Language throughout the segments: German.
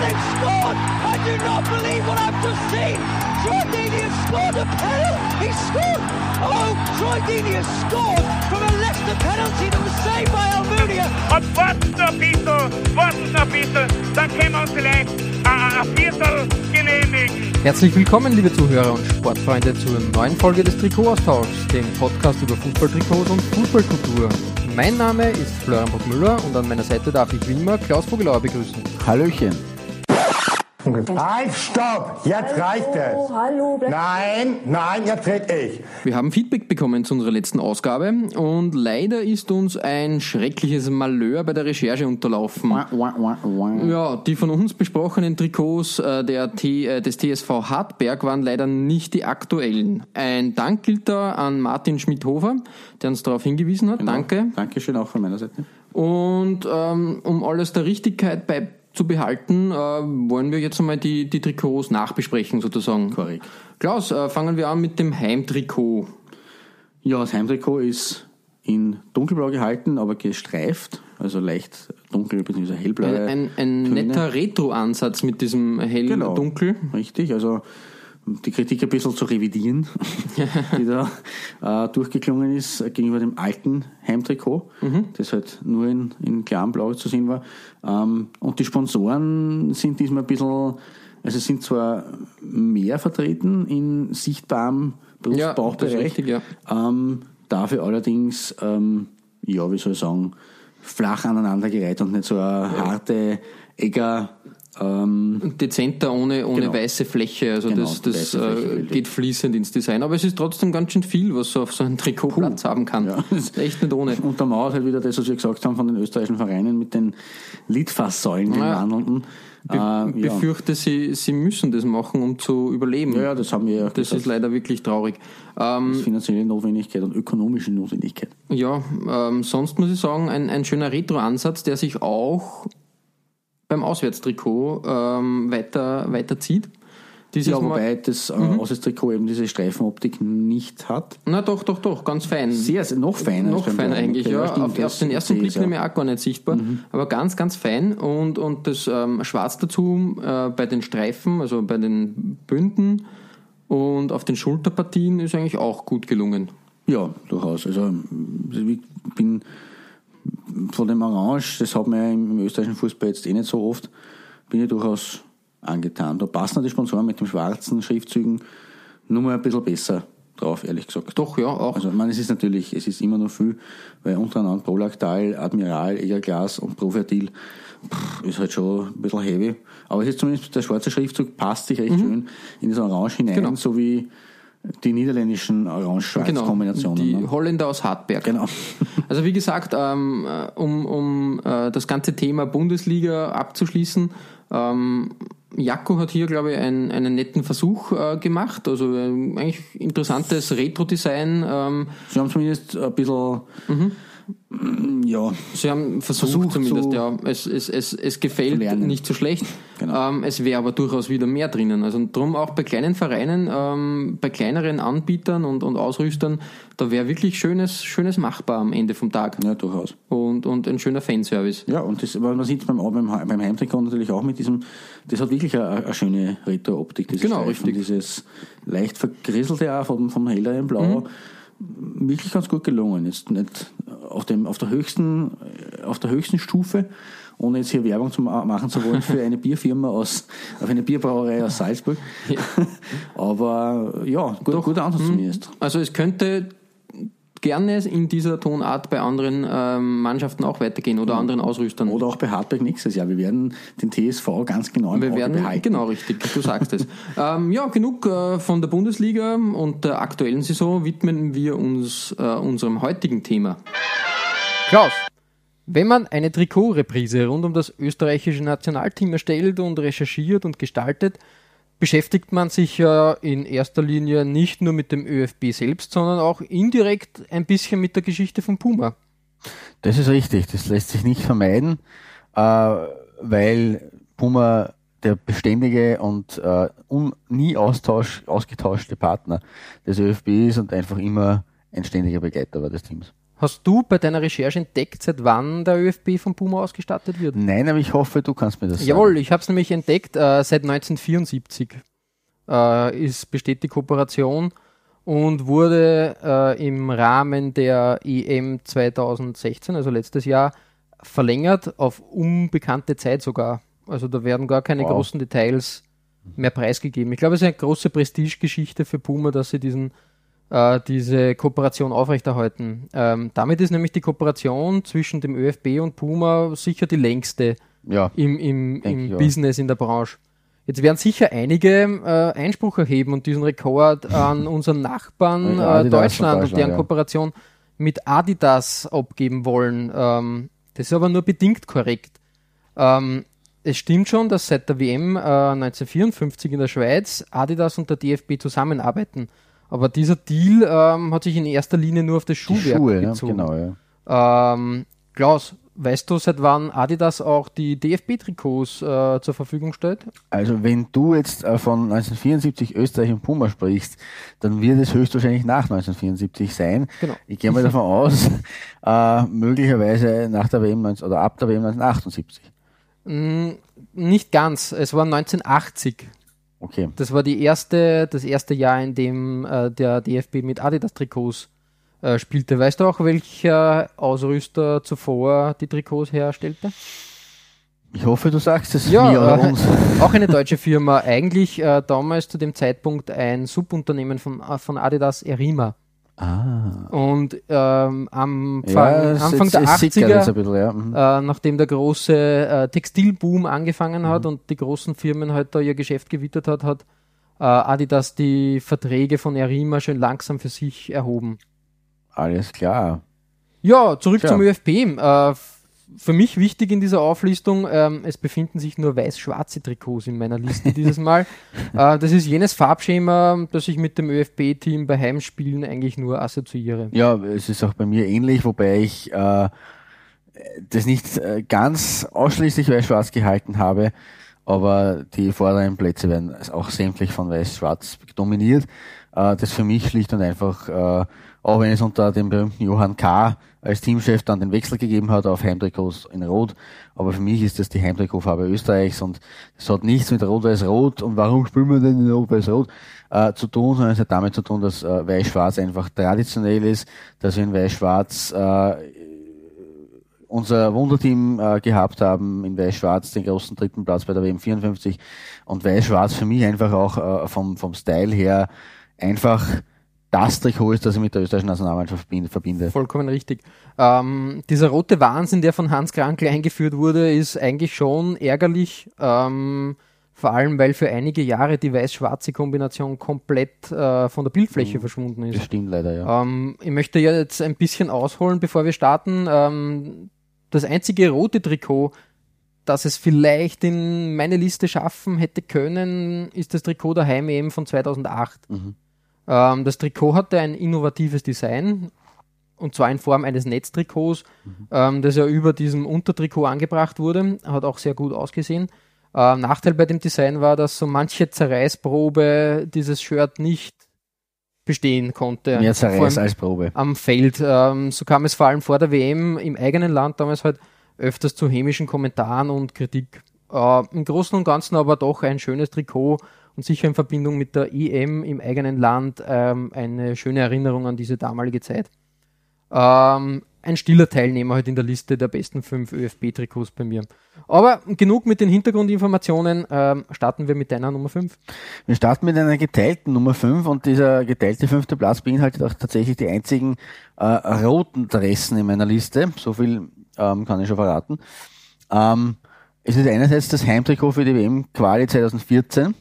they've scored! I do not believe what I've just seen! Troy Deeney has scored a penalty! He scored! Oh, Troy Deeney has scored from a Leicester penalty that was saved by Almunia! Und warten ein bisschen, warten ein bisschen, dann können wir uns vielleicht ein Viertel genehmigen. Herzlich willkommen, liebe Zuhörer und Sportfreunde, zur neuen Folge des Trikotaustauschs, dem Podcast über Fußballtrikots und Fußballkultur. Mein Name ist Florian Burgmüller und an meiner Seite darf ich wie immer Klaus Vogelauer begrüßen. Hallöchen. Halt, stopp! Jetzt reicht es! hallo, Nein, nein, jetzt red ich. Wir haben Feedback bekommen zu unserer letzten Ausgabe und leider ist uns ein schreckliches Malheur bei der Recherche unterlaufen. Ja, die von uns besprochenen Trikots äh, der T, äh, des TSV Hartberg waren leider nicht die aktuellen. Ein Dank gilt da an Martin Schmidhofer, der uns darauf hingewiesen hat. Danke. Dankeschön auch von meiner Seite. Und ähm, um alles der Richtigkeit bei zu behalten, äh, wollen wir jetzt einmal die, die Trikots nachbesprechen sozusagen. Korrekt. Klaus, äh, fangen wir an mit dem Heimtrikot. Ja, das Heimtrikot ist in dunkelblau gehalten, aber gestreift, also leicht dunkel bzw. hellblau. Ein, ein, ein netter Retro-Ansatz mit diesem hell-dunkel. Genau, richtig. Also die Kritik ein bisschen zu revidieren, die da äh, durchgeklungen ist äh, gegenüber dem alten Heimtrikot, das halt nur in, in klarem Blau zu sehen war. Ähm, und die Sponsoren sind diesmal ein bisschen, also sind zwar mehr vertreten in sichtbarem Brust- Ja, ja. ähm, dafür allerdings, ähm, ja, wie soll ich sagen, flach aneinandergereiht und nicht so eine harte Egger, ähm, Dezenter ohne, ohne Genau. weiße Fläche. Also Genau, das, das äh, geht fließend ins Design. Aber es ist trotzdem ganz schön viel, was so auf so einem Trikot Platz haben kann. Ja. Das ist echt nicht ohne. untermauert halt wieder das, was wir gesagt haben von den österreichischen Vereinen mit den Litfaßsäulen, den Ja. wandelnden. Be Äh, ja. befürchte, sie, sie müssen das machen, um zu überleben. ja, ja, das haben wir ja Das gesagt. ist leider wirklich traurig. Ähm, finanzielle Notwendigkeit und ökonomische Notwendigkeit. ja, ähm, sonst muss ich sagen, ein, ein schöner Retro-Ansatz, der sich auch beim Auswärtstrikot ähm, weiter, weiter zieht. Dieses Ja, wobei das äh, Mhm. Auswärtstrikot eben diese Streifenoptik nicht hat. Na doch, doch, doch, ganz fein. Sehr, sehr noch feiner. Noch feiner eigentlich, ja. stimmt, auf, auf den ersten Blick ja. Mhm. nämlich auch gar nicht sichtbar, aber ganz, ganz fein. Und, und das ähm, Schwarz dazu äh, bei den Streifen, also bei den Bünden und auf den Schulterpartien ist eigentlich auch gut gelungen. Ja, durchaus. Also ich bin von dem Orange, das hat man ja im österreichischen Fußball jetzt eh nicht so oft, bin ich durchaus angetan. Da passen die Sponsoren mit den schwarzen Schriftzügen nur mal ein bisschen besser drauf, ehrlich gesagt. Doch, ja, auch. Also, ich meine, es ist natürlich, es ist immer noch viel, weil untereinander Prolactal, Admiral, Egerglas und Profertil pff, ist halt schon ein bisschen heavy. Aber es ist zumindest, der schwarze Schriftzug passt sich recht schön in das Orange hinein, Mhm. Genau. so wie die niederländischen Orange-Schwarz-Kombinationen. Genau, die ne? Holländer aus Hartberg. Genau. Also wie gesagt, ähm, äh, um, um äh, das ganze Thema Bundesliga abzuschließen, ähm, Jakko hat hier, glaube ich, einen, einen netten Versuch äh, gemacht. Also äh, eigentlich interessantes Retro-Design. Ähm, Sie haben zumindest ein bisschen, ja, Sie haben versucht, Versucht zumindest, zu- ja. Es, es, es, es gefällt nicht so schlecht. Genau. Ähm, es wäre aber durchaus wieder mehr drinnen. Also drum auch bei kleinen Vereinen, ähm, bei kleineren Anbietern und, und Ausrüstern, da wäre wirklich schönes, schönes machbar am Ende vom Tag. ja, durchaus. Und, und ein schöner Fanservice. Ja, und das, man sieht beim, beim, Heim- beim Heimtrikot natürlich auch mit diesem, das hat wirklich eine, eine schöne Retro-Optik, Genau, Streifen, richtig. dieses leicht vergrisselte auch vom, vom helleren Blau. Wirklich ganz gut gelungen. Jetzt nicht auf dem, auf der höchsten, auf der höchsten Stufe, ohne jetzt hier Werbung zu ma- machen zu wollen für eine Bierfirma aus, auf eine Bierbrauerei aus Salzburg. Aber ja, gut, guter Ansatz zumindest. Also es könnte gerne in dieser Tonart bei anderen ähm, Mannschaften auch weitergehen oder anderen Ausrüstern. Oder auch bei Hartberg nächstes Jahr. Wir werden den TSV ganz genau im Wir Auge werden, behalten. genau richtig, du sagst es. ähm, ja, genug äh, von der Bundesliga und der aktuellen Saison widmen wir uns äh, unserem heutigen Thema. Klaus, wenn man eine Trikotreprise rund um das österreichische Nationalteam erstellt und recherchiert und gestaltet, beschäftigt man sich ja in erster Linie nicht nur mit dem ÖFB selbst, sondern auch indirekt ein bisschen mit der Geschichte von Puma. Das ist richtig, das lässt sich nicht vermeiden, äh, weil Puma der beständige und äh, nie ausgetauschte Partner des ÖFB ist und einfach immer ein ständiger Begleiter war des Teams. Hast du bei deiner Recherche entdeckt, seit wann der ÖFB von Puma ausgestattet wird? Nein, aber ich hoffe, du kannst mir das sagen. Jawohl, ich habe es nämlich entdeckt, äh, seit 1974 äh, ist, besteht die Kooperation und wurde äh, im Rahmen der EM 2016, also letztes Jahr, verlängert auf unbekannte Zeit sogar. Also da werden gar keine wow. großen Details mehr preisgegeben. Ich glaube, es ist eine große Prestigegeschichte für Puma, dass sie diesen äh, diese Kooperation aufrechterhalten. Ähm, damit ist nämlich die Kooperation zwischen dem ÖFB und Puma sicher die längste ja, im, im, im Business, in der Branche. Jetzt werden sicher einige äh, Einspruch erheben und diesen Rekord an unseren Nachbarn äh, Deutschland und deren ja. Kooperation mit Adidas abgeben wollen. Ähm, das ist aber nur bedingt korrekt. Ähm, es stimmt schon, dass seit der WM äh, 1954 in der Schweiz Adidas und der DFB zusammenarbeiten. Aber dieser Deal ähm, hat sich in erster Linie nur auf das Schuhwerk Schuhe, bezogen. Ja, genau, ja. Ähm, Klaus, weißt du, seit wann Adidas auch die DFB-Trikots äh, zur Verfügung stellt? Also wenn du jetzt äh, von 1974 Österreich und Puma sprichst, dann wird es höchstwahrscheinlich nach 1974 sein. Genau. Ich gehe mal davon aus, äh, möglicherweise nach der WM 19, oder ab der WM 1978. Mm, nicht ganz. Es war 1980. Okay. Das war die erste, das erste Jahr, in dem äh, der DFB mit Adidas-Trikots äh, spielte. Weißt du auch, welcher Ausrüster zuvor die Trikots herstellte? Ich hoffe, du sagst es ja, mir oder äh, uns. Auch eine deutsche Firma. Eigentlich äh, damals zu dem Zeitpunkt ein Subunternehmen von, äh, von Adidas Erima. Ah. Und ähm, am ja, Anfang der 80er, bisschen, ja. mhm. äh, nachdem der große äh, Textilboom angefangen hat mhm. und die großen Firmen halt da ihr Geschäft gewittert hat, hat äh, Adidas die Verträge von Erima schön langsam für sich erhoben. Alles klar. Ja, zurück Tja. zum ÖFB. Für mich wichtig in dieser Auflistung, ähm, es befinden sich nur weiß-schwarze Trikots in meiner Liste dieses Mal. äh, das ist jenes Farbschema, das ich mit dem ÖFB-Team bei Heimspielen eigentlich nur assoziiere. Ja, es ist auch bei mir ähnlich, wobei ich äh, das nicht äh, ganz ausschließlich weiß-schwarz gehalten habe, aber die vorderen Plätze werden auch sämtlich von weiß-schwarz dominiert. Äh, das für mich schlicht und einfach, äh, auch wenn es unter dem berühmten Johann K als Teamchef dann den Wechsel gegeben hat auf Heimtrikots in Rot. Aber für mich ist das die Heimtrikotfarbe Österreichs und es hat nichts mit Rot-Weiß-Rot und warum spielen wir denn in Rot-Weiß-Rot äh, zu tun, sondern es hat damit zu tun, dass äh, Weiß-Schwarz einfach traditionell ist, dass wir in Weiß-Schwarz äh, unser Wunderteam äh, gehabt haben, in Weiß-Schwarz den großen dritten Platz bei der WM 54 und Weiß-Schwarz für mich einfach auch äh, vom, vom Style her einfach das Trikot ist, das ich mit der österreichischen Nationalmannschaft verbinde. Vollkommen richtig. Ähm, dieser rote Wahnsinn, der von Hans Krankel eingeführt wurde, ist eigentlich schon ärgerlich. Ähm, vor allem, weil für einige Jahre die weiß-schwarze Kombination komplett äh, von der Bildfläche mhm. verschwunden ist. Das stimmt leider, ja. Ähm, ich möchte jetzt ein bisschen ausholen, bevor wir starten. Ähm, das einzige rote Trikot, das es vielleicht in meine Liste schaffen hätte können, ist das Trikot der Heim-EM von 2008. Mhm. Ähm, das Trikot hatte ein innovatives Design und zwar in Form eines Netztrikots, mhm. ähm, das ja über diesem Untertrikot angebracht wurde. Hat auch sehr gut ausgesehen. Äh, Nachteil bei dem Design war, dass so manche Zerreißprobe dieses Shirt nicht bestehen konnte. Mehr Zerreiß als Probe. Am Feld. Ähm, so kam es vor allem vor der WM im eigenen Land damals halt öfters zu hämischen Kommentaren und Kritik. Äh, Im Großen und Ganzen aber doch ein schönes Trikot und sicher in Verbindung mit der EM im eigenen Land ähm, eine schöne Erinnerung an diese damalige Zeit. Ähm, ein stiller Teilnehmer halt in der Liste der besten fünf ÖFB-Trikots bei mir. Aber genug mit den Hintergrundinformationen. Ähm, starten wir mit deiner Nummer 5. Wir starten mit einer geteilten Nummer 5 und dieser geteilte fünfte Platz beinhaltet auch tatsächlich die einzigen äh, roten Dressen in meiner Liste. So viel ähm, kann ich schon verraten. Ähm, es ist einerseits das Heimtrikot für die WM Quali 2014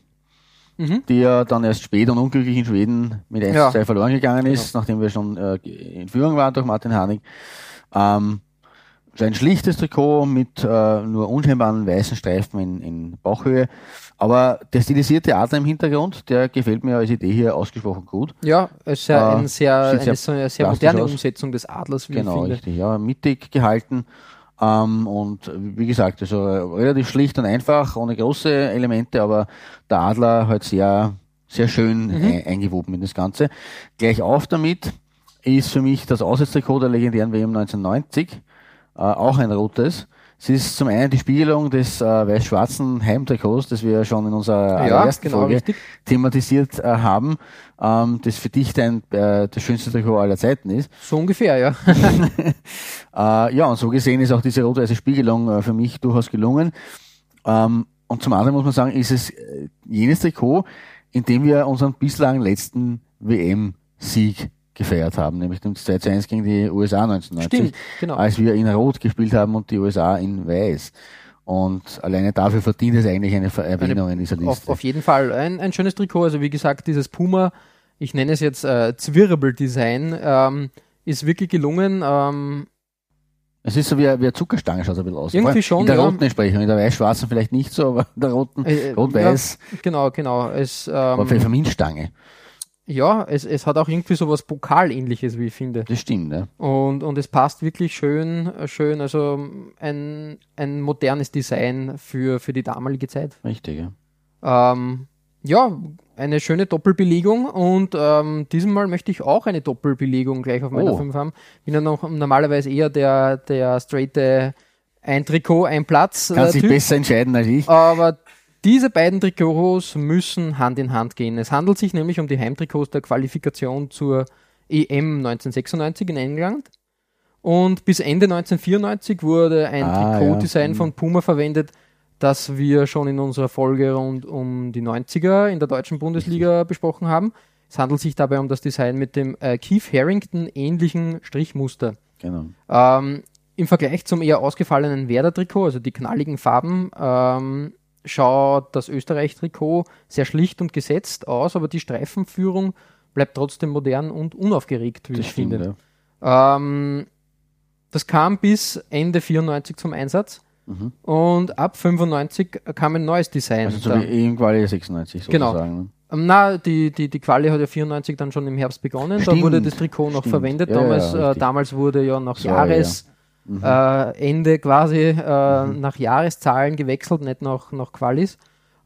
mhm. die ja dann erst spät und unglücklich in Schweden mit 1 ja. 2 verloren gegangen ist, genau. nachdem wir schon äh, in Führung waren durch Martin Hanig. Ähm, ein schlichtes Trikot mit äh, nur unscheinbaren weißen Streifen in, in Bauchhöhe. Aber der stilisierte Adler im Hintergrund, der gefällt mir als Idee hier ausgesprochen gut. Ja, es ist ja Äh, ein sehr, eine sehr sehr, moderne aus. Umsetzung des Adlers, wie Genau, ich finde. richtig. Ja, mittig gehalten. Ähm, und wie gesagt, also äh, relativ schlicht und einfach, ohne große Elemente, aber der Adler halt sehr, sehr schön ein, eingewoben in das Ganze. Gleich auf damit ist für mich das Auswärtstrikot der legendären WM 1990, äh, auch ein rotes. Es ist zum einen die Spiegelung des äh, weiß-schwarzen Heimtrikots, das wir ja schon in unserer Ja, allerersten genau, Folge richtig. thematisiert äh, haben, ähm, das für dich ein, äh, das schönste Trikot aller Zeiten ist. So ungefähr, ja. Äh, ja, und so gesehen ist auch diese rot-weiße Spiegelung äh, für mich durchaus gelungen. Ähm, und zum anderen muss man sagen, ist es äh, jenes Trikot, in dem wir unseren bislang letzten WM-Sieg gefeiert haben, nämlich den 2 zu 1 gegen die USA 1990, Stimmt, genau. als wir in Rot gespielt haben und die USA in Weiß. Und alleine dafür verdient es eigentlich eine Erwähnung in dieser Liste. Auf, auf jeden Fall. Ein, ein schönes Trikot. Also wie gesagt, dieses Puma, ich nenne es jetzt äh, Zwirbeldesign, ähm, ist wirklich gelungen. Ähm, es ist so wie, eine- wie eine Zuckerstange, schaut es ein bisschen aus. Irgendwie schon, In der ja. roten Entsprechung, in der weiß-schwarzen vielleicht nicht so, aber in der roten, äh, rot-weiß, Ja, genau, genau. Es, ähm, Pfefferminzstange. Ja, es, es hat auch irgendwie so was Pokalähnliches, wie ich finde. Das stimmt, ja. Und, und es passt wirklich schön, schön, also ein, ein modernes Design für, für die damalige Zeit. Richtig, ja. Ähm, ja, eine schöne Doppelbelegung und ähm, diesmal möchte ich auch eine Doppelbelegung gleich auf meiner Oh. 5 haben. Bin ja noch normalerweise eher der, der straighte ein Trikot, ein Platz. Kannst äh, Typ. besser entscheiden als ich. Aber diese beiden Trikots müssen Hand in Hand gehen. Es handelt sich nämlich um die Heimtrikots der Qualifikation zur EM 1996 in England. Und bis Ende 1994 wurde ein Ah, Trikotdesign ja. von Puma verwendet, das wir schon in unserer Folge rund um die 90er in der deutschen Bundesliga besprochen haben. Es handelt sich dabei um das Design mit dem äh, Keith Harrington ähnlichen Strichmuster. Genau. Ähm, Im Vergleich zum eher ausgefallenen Werder-Trikot, also die knalligen Farben, ähm, schaut das Österreich-Trikot sehr schlicht und gesetzt aus, aber die Streifenführung bleibt trotzdem modern und unaufgeregt, wie Das ich stimmt, finde. ja. Ähm, das kam bis Ende 94 zum Einsatz und ab 95 kam ein neues Design. Mhm. Also so Da- wie EM-Quali 96 Genau. sozusagen. ne? ähm, Na, die, die, die Quali hat ja 94 dann schon im Herbst begonnen. Stimmt, da wurde das Trikot noch stimmt. verwendet. Ja, ja, damals, äh, richtig. damals wurde ja nach So, ja. Mhm. Äh, Ende quasi äh, nach Jahreszahlen gewechselt, nicht nach, nach Qualis.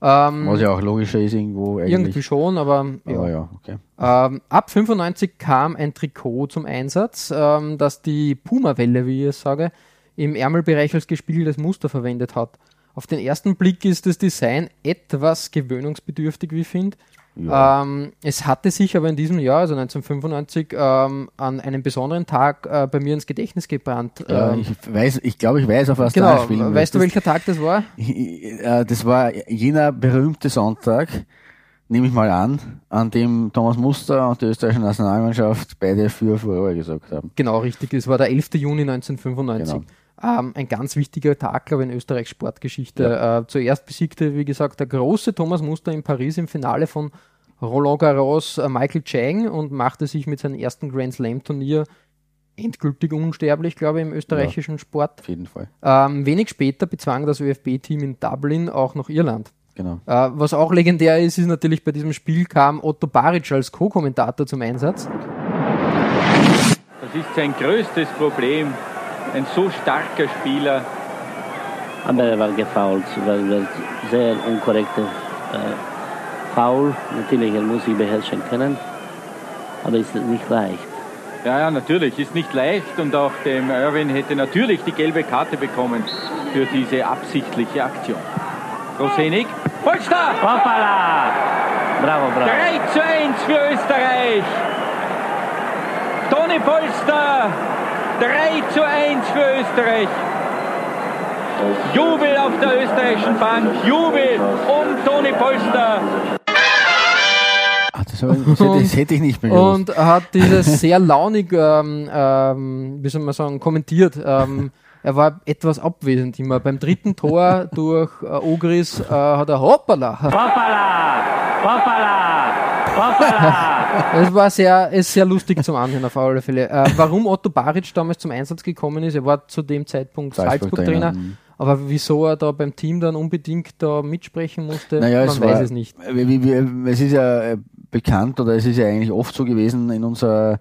Ähm, Was ja auch logischer ist irgendwo eigentlich. irgendwie schon, aber ja. Aber ja, okay. Ähm, ab 95 kam ein Trikot zum Einsatz, ähm, das die Puma-Welle, wie ich es sage, im Ärmelbereich als gespiegeltes Muster verwendet hat. Auf den ersten Blick ist das Design etwas gewöhnungsbedürftig, wie ich finde. Ja. Ähm, es hatte sich aber in diesem Jahr, also 1995, ähm, an einem besonderen Tag äh, bei mir ins Gedächtnis gebrannt. ähm, ich weiß, ich glaube, ich weiß, auf was du genau, anspielen weißt du, möchtest. welcher Tag das war? Äh, Das war jener berühmte Sonntag, nehme ich mal an, an dem Thomas Muster und die österreichische Nationalmannschaft beide für Furore gesagt haben. Genau, richtig. Es war der 11. Juni 1995. Genau. Ähm, ein ganz wichtiger Tag, glaube ich, in Österreichs Sportgeschichte. Äh, zuerst besiegte, wie gesagt, der große Thomas Muster in Paris im Finale von Roland Garros äh, Michael Chang und machte sich mit seinem ersten Grand Slam Turnier endgültig unsterblich, glaube ich, im österreichischen Sport. Auf jeden Fall. Ähm, wenig später bezwang das ÖFB-Team in Dublin auch noch Irland. Genau. Äh, was auch legendär ist, ist natürlich bei diesem Spiel kam Otto Baric als Co-Kommentator zum Einsatz. Das ist sein größtes Problem. Ein so starker Spieler. Aber er war gefault, weil das sehr unkorrekte äh, Foul. Natürlich, er muss sich beherrschen können, aber ist nicht leicht. Ja, ja, natürlich, ist nicht leicht und auch dem Irwin hätte natürlich die gelbe Karte bekommen für diese absichtliche Aktion. Rosenik, Polster! Hoppala! Bravo, bravo. 3 zu 1 für Österreich. Toni Polster, 3 zu 1 für Österreich. Jubel auf der österreichischen Bank, Jubel um Toni Polster. Das, ich, das, hätte, das hätte ich nicht mehr gewusst. und hat dieses sehr launig, ähm, ähm, wie soll man sagen, kommentiert. Ähm, er war etwas abwesend immer. Beim dritten Tor durch äh, Ogris äh, hat er hoppala. Hoppala! Hoppala! Es war sehr, ist sehr lustig zum Anhören auf alle Fälle. Äh, warum Otto Baric damals zum Einsatz gekommen ist, er war zu dem Zeitpunkt Salzburg-Trainer. Salzburg aber wieso er da beim Team dann unbedingt da mitsprechen musste, naja, man es weiß war, es nicht. Wie, wie, es ist ja äh, bekannt oder es ist ja eigentlich oft so gewesen in unserer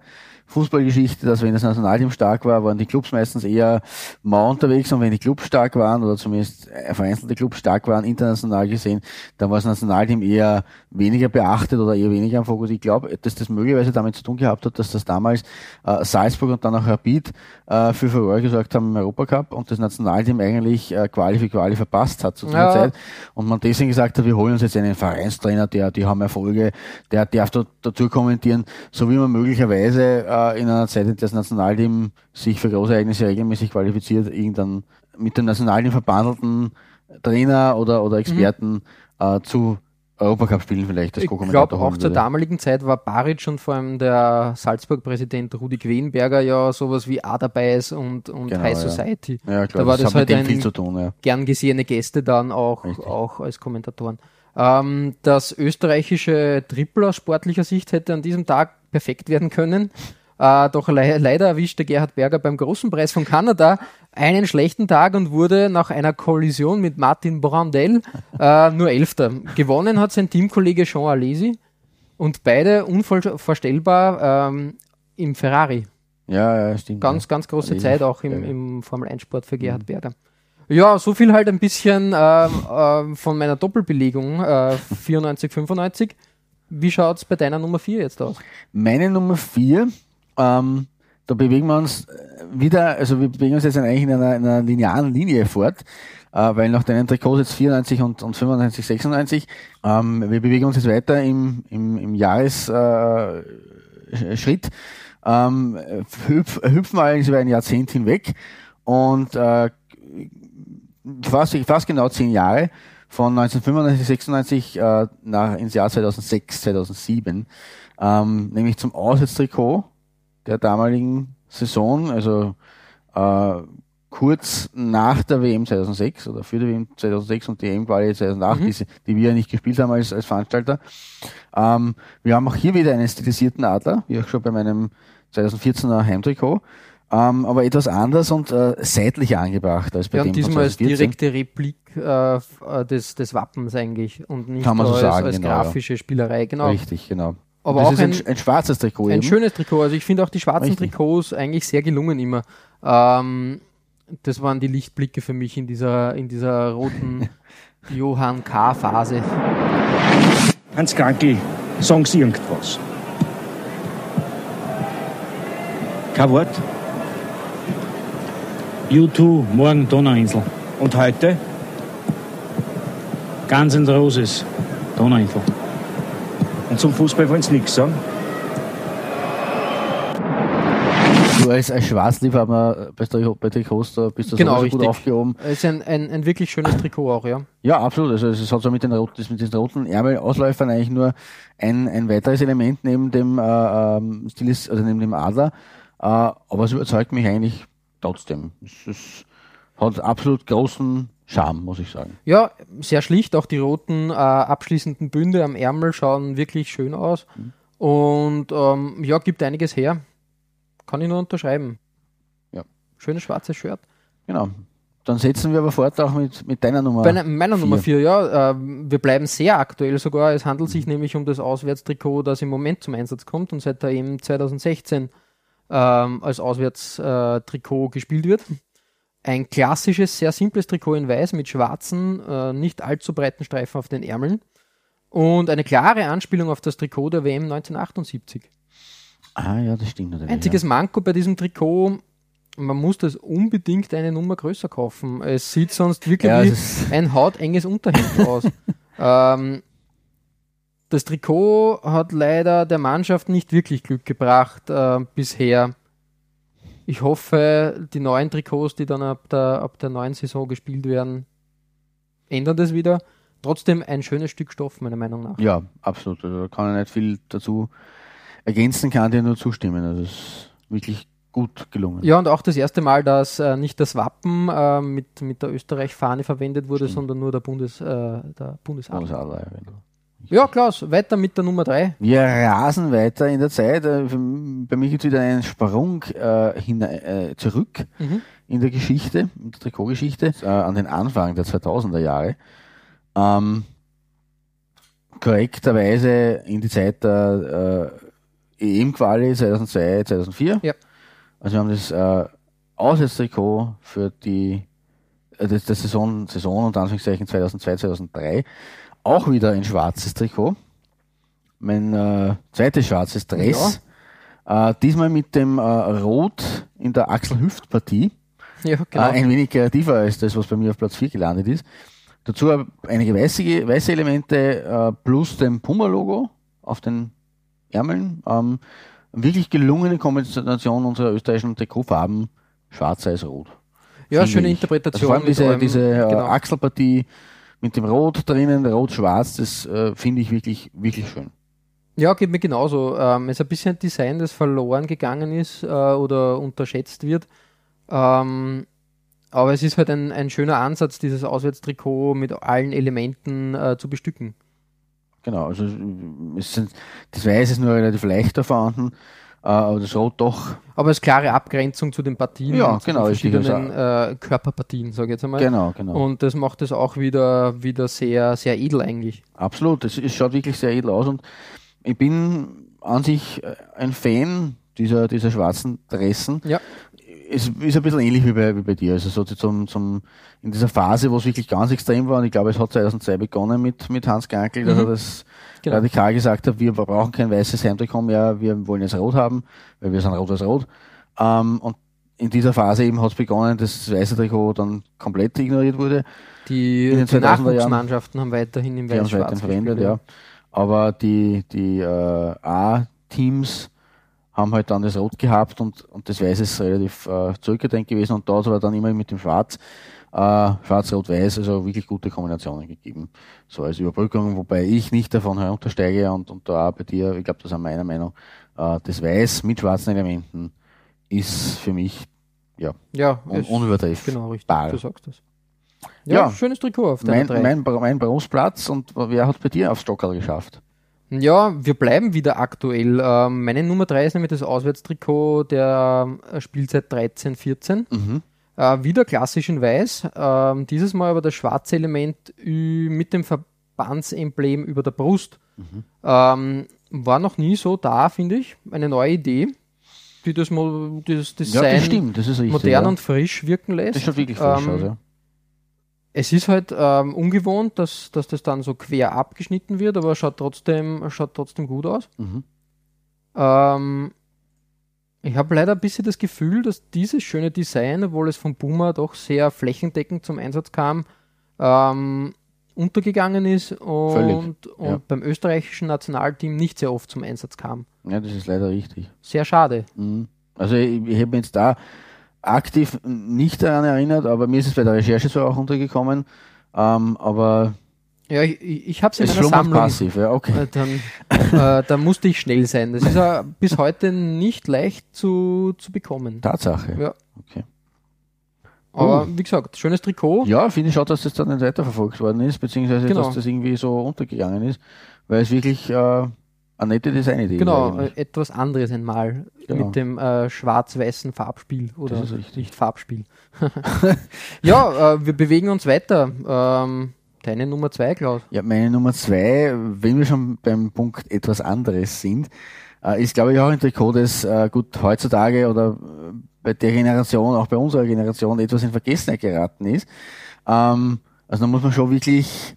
Fußballgeschichte, dass wenn das Nationalteam stark war, waren die Clubs meistens eher mau unterwegs und wenn die Clubs stark waren oder zumindest vereinzelte Clubs stark waren, international gesehen, dann war das Nationalteam eher weniger beachtet oder eher weniger am Fokus. Ich glaube, dass das möglicherweise damit zu tun gehabt hat, dass das damals äh, Salzburg und dann auch Rapid äh, für Furore gesorgt haben im Europacup und das Nationalteam eigentlich äh, Quali für Quali verpasst hat zu dieser ja. Zeit und man deswegen gesagt hat, wir holen uns jetzt einen Vereinstrainer, der, die haben Erfolge, der darf dazu kommentieren, so wie man möglicherweise äh, in einer Zeit, in der das Nationalteam sich für große Ereignisse regelmäßig qualifiziert, irgendwann mit dem Nationalteam verbandelten Trainer oder, oder Experten mhm. äh, zu Europacup-Spielen vielleicht das Ich glaube, auch zur damaligen Zeit war Baric und vor allem der Salzburg-Präsident Rudi Quenberger ja sowas wie Aderbeiß und, und genau, High Society. Ja, ja klar, da war das, das halt ein viel zu tun, ja. gern gesehene Gäste dann auch, auch als Kommentatoren. Ähm, das österreichische Triple aus sportlicher Sicht hätte an diesem Tag perfekt werden können. Äh, doch le leider erwischte Gerhard Berger beim Großen Preis von Kanada einen schlechten Tag und wurde nach einer Kollision mit Martin Brandel äh, nur Elfter. Gewonnen hat sein Teamkollege Jean Alesi und beide unvorstellbar ähm, im Ferrari. Ja, ja, stimmt. Ganz, ganz große Alesi. Zeit auch im, im Formel-1-Sport für Gerhard mhm. Berger. Ja, so viel halt ein bisschen äh, äh, von meiner Doppelbelegung äh, 94, 95. Wie schaut es bei deiner Nummer 4 jetzt aus? Meine Nummer 4 ähm, da bewegen wir uns wieder, also wir bewegen uns jetzt eigentlich in einer, in einer linearen Linie fort, äh, weil nach deinen Trikots jetzt 94 und, und 95, 96, ähm, wir bewegen uns jetzt weiter im, im, im Jahresschritt, äh, ähm, hüpf, hüpfen allerdings über ein Jahrzehnt hinweg und äh, fast, fast genau zehn Jahre von 1995, 96 äh, nach, ins Jahr 2006, 2007, ähm, nämlich zum Auswärtstrikot der damaligen Saison, also äh, kurz nach der WM 2006 oder für die WM 2006 und die EM-Quali 2008, mhm. die, die, wir ja nicht gespielt haben als, als Veranstalter. Ähm, wir haben auch hier wieder einen stilisierten Adler, wie auch schon bei meinem 2014er Heimtrikot. Ähm, aber etwas anders und äh, seitlicher angebracht als bei ja, dem diesmal als direkte Replik äh, äh, des, des Wappens eigentlich und nicht Kann man so als, sagen, als genau, grafische Spielerei. Genau. Richtig, genau. Aber das auch ein, ein, ein, schwarzes Trikot. Ein eben. schönes Trikot. Also ich finde auch die schwarzen Richtig. Trikots eigentlich sehr gelungen immer. Ähm, das waren die Lichtblicke für mich in dieser, in dieser roten Johann K-Phase. Hans Krankel, sagen Sie irgendwas. Kein Wort. U2, morgen Donauinsel. Und heute? Ganz in Roses, Donauinsel. Und zum Fußball wollen sie nichts sagen. Du als, als Schwarzliebhaber bei, bei Trikots, da bist du genau, so gut aufgehoben. Es ist ein, ein, ein, wirklich schönes Trikot auch, ja. Ja, absolut. Also es hat so mit den roten, mit diesen roten Ärmelausläufern eigentlich nur ein, ein weiteres Element neben dem äh, ähm, Stilist, also neben dem Adler. Äh, aber es überzeugt mich eigentlich trotzdem. Es, es hat absolut großen Charme, muss ich sagen. Ja, sehr schlicht. Auch die roten äh, abschließenden Bünde am Ärmel schauen wirklich schön aus. Mhm. Und ähm, ja, gibt einiges her. Kann ich nur unterschreiben. Ja. Schönes schwarzes Shirt. Genau. Dann setzen wir aber fort auch mit, mit deiner Nummer Bei meiner vier. Nummer 4, ja. Äh, wir bleiben sehr aktuell sogar. Es handelt sich mhm. nämlich um das Auswärtstrikot, das im Moment zum Einsatz kommt und seit der EM 2016 ähm, als Auswärtstrikot gespielt wird. Ein klassisches, sehr simples Trikot in weiß mit schwarzen, äh, nicht allzu breiten Streifen auf den Ärmeln. Und eine klare Anspielung auf das Trikot der WM 1978. Ah ja, das stimmt natürlich. Einziges Manko bei diesem Trikot, man muss das unbedingt eine Nummer größer kaufen. Es sieht sonst wirklich ja, wie ein hautenges Unterhemd aus. ähm, das Trikot hat leider der Mannschaft nicht wirklich Glück gebracht äh, bisher. Ich hoffe, die neuen Trikots, die dann ab der, ab der neuen Saison gespielt werden, ändern das wieder. Trotzdem ein schönes Stück Stoff, meiner Meinung nach. Ja, absolut. Also, da kann ich nicht viel dazu ergänzen, kann dir nur zustimmen. Also, es ist wirklich gut gelungen. Ja, und auch das erste Mal, dass äh, nicht das Wappen äh, mit, mit der Österreich-Fahne verwendet wurde, Stimmt. sondern nur der, Bundes, äh, der Bundesadler. Bundesadler ja, genau. Ja, Klaus, weiter mit der Nummer 3. Wir rasen weiter in der Zeit. Äh, Bei mir gibt es wieder einen Sprung äh, hin, äh, zurück Mhm. in der Geschichte, in der Trikotgeschichte, äh, an den Anfang der 2000er Jahre. Ähm, korrekterweise in die Zeit der äh, EM-Quali 2002, 2004. Ja. Also wir haben das äh, Auswärtstrikot für die äh, das, das Saison, Saison und Anführungszeichen 2002, 2003 auch wieder ein schwarzes Trikot. Mein äh, zweites schwarzes Dress. Äh, diesmal mit dem äh, Rot in der Achselhüftpartie. Ja, genau. Äh, ein wenig kreativer als das, was bei mir auf Platz 4 gelandet ist. Dazu einige weiße, weiße Elemente äh, plus dem Puma-Logo auf den Ärmeln. Ähm, wirklich gelungene Kombination unserer österreichischen Trikotfarben, schwarz, weiß, rot. ja, schöne ich. Interpretation. Also vor allem diese, diese äh, genau. Achselpartie mit dem Rot drinnen, Rot-Schwarz, das äh, finde ich wirklich, wirklich schön. Ja, geht mir genauso. Ähm, es ist ein bisschen ein Design, das verloren gegangen ist äh, oder unterschätzt wird. Ähm, aber es ist halt ein, ein schöner Ansatz, dieses Auswärtstrikot mit allen Elementen äh, zu bestücken. Genau, also es sind, das Weiß ist nur relativ leichter vorhanden, äh, aber das Rot doch, Aber es ist klare Abgrenzung zu den Partien, Ja, zu genau, den richtig, verschiedenen äh, Körperpartien, sage ich jetzt einmal. genau, genau. Und das macht es auch wieder, wieder sehr, sehr edel eigentlich. Absolut, es, es schaut wirklich sehr edel aus und ich bin an sich äh, ein Fan dieser, dieser schwarzen Dressen. Ja. Es ist ein bisschen ähnlich wie bei, wie bei dir, also so zum, zum, in dieser Phase, wo es wirklich ganz extrem war und ich glaube, es hat 2002 begonnen mit, mit Hans Gankel, dass Mhm. er das Genau. radikal gesagt hat, wir brauchen kein weißes Heimtrikot mehr, wir wollen jetzt rot haben, weil wir sind rot-weiß-rot. Ähm, und in dieser Phase eben hat es begonnen, dass das weiße Trikot dann komplett ignoriert wurde. Die, In den die 2000er Jahren. Nachwuchsmannschaften haben weiterhin im Weiß-Schwarz verwendet, ja. Aber die, die äh, A-Teams haben halt dann das Rot gehabt und, und das Weiß ist relativ äh, zurückgedrängt gewesen und dort war dann immer mit dem Schwarz, äh, Schwarz, Rot, Weiß, also wirklich gute Kombinationen gegeben. So als Überbrückung, wobei ich nicht davon heruntersteige und, und da auch bei dir, ich glaube, das ist meiner Meinung, äh, das Weiß mit schwarzen Elementen ist für mich ja, Ja, un unübertreffbar. Genau, richtig. Bar. Du sagst das. Ja, Ja. schönes Trikot auf deiner Mein, drei. mein, mein Bronzeplatz und wer hat bei dir aufs Stockerl geschafft? Ja, wir bleiben wieder aktuell. Ähm, meine Nummer 3 ist nämlich das Auswärtstrikot der äh, Spielzeit 13-14. Mhm. Äh, wieder klassisch in weiß. Ähm, dieses Mal aber das schwarze Element mit dem Verbandsemblem über der Brust. Mhm. Ähm, war noch nie so da, finde ich. Eine neue Idee, die das, Mo- Ja, Design das stimmt, das modern ja. und frisch wirken lässt. Das schaut wirklich frisch Ähm, aus, ja. Es ist halt ähm, ungewohnt, dass, dass das dann so quer abgeschnitten wird, aber schaut trotzdem, schaut trotzdem gut aus. Mhm. Ähm, ich habe leider ein bisschen das Gefühl, dass dieses schöne Design, obwohl es von Puma doch sehr flächendeckend zum Einsatz kam, ähm, untergegangen ist und, Völlig, und ja. beim österreichischen Nationalteam nicht sehr oft zum Einsatz kam. Ja, das ist leider richtig. Sehr schade. Mhm. Also ich, ich habe jetzt da aktiv nicht daran erinnert, aber mir ist es bei der Recherche so auch untergekommen. Ähm, aber Ja, ich, ich habe es in meiner Sammlung. passiv, ja, okay. Äh, Dann, äh, da musste ich schnell sein. Das ist ja bis heute nicht leicht zu, zu bekommen. Tatsache. Ja. Okay. Aber wie gesagt, schönes Trikot. Ja, finde ich schon, dass das dann nicht weiterverfolgt worden ist, beziehungsweise Genau. dass das irgendwie so untergegangen ist, weil es wirklich äh, eine nette Designidee Genau, ist. eigentlich. äh, etwas anderes einmal Genau. mit dem äh, schwarz-weißen Farbspiel oder Das ist richtig. nicht Farbspiel. ja, äh, wir bewegen uns weiter. Ähm, deine Nummer zwei, Klaus. Ja, meine Nummer zwei, wenn wir schon beim Punkt etwas anderes sind, äh, ist glaube ich auch ein Trikot, das äh, gut heutzutage oder äh, bei der Generation, auch bei unserer Generation etwas in Vergessenheit geraten ist. Ähm, also da muss man schon wirklich,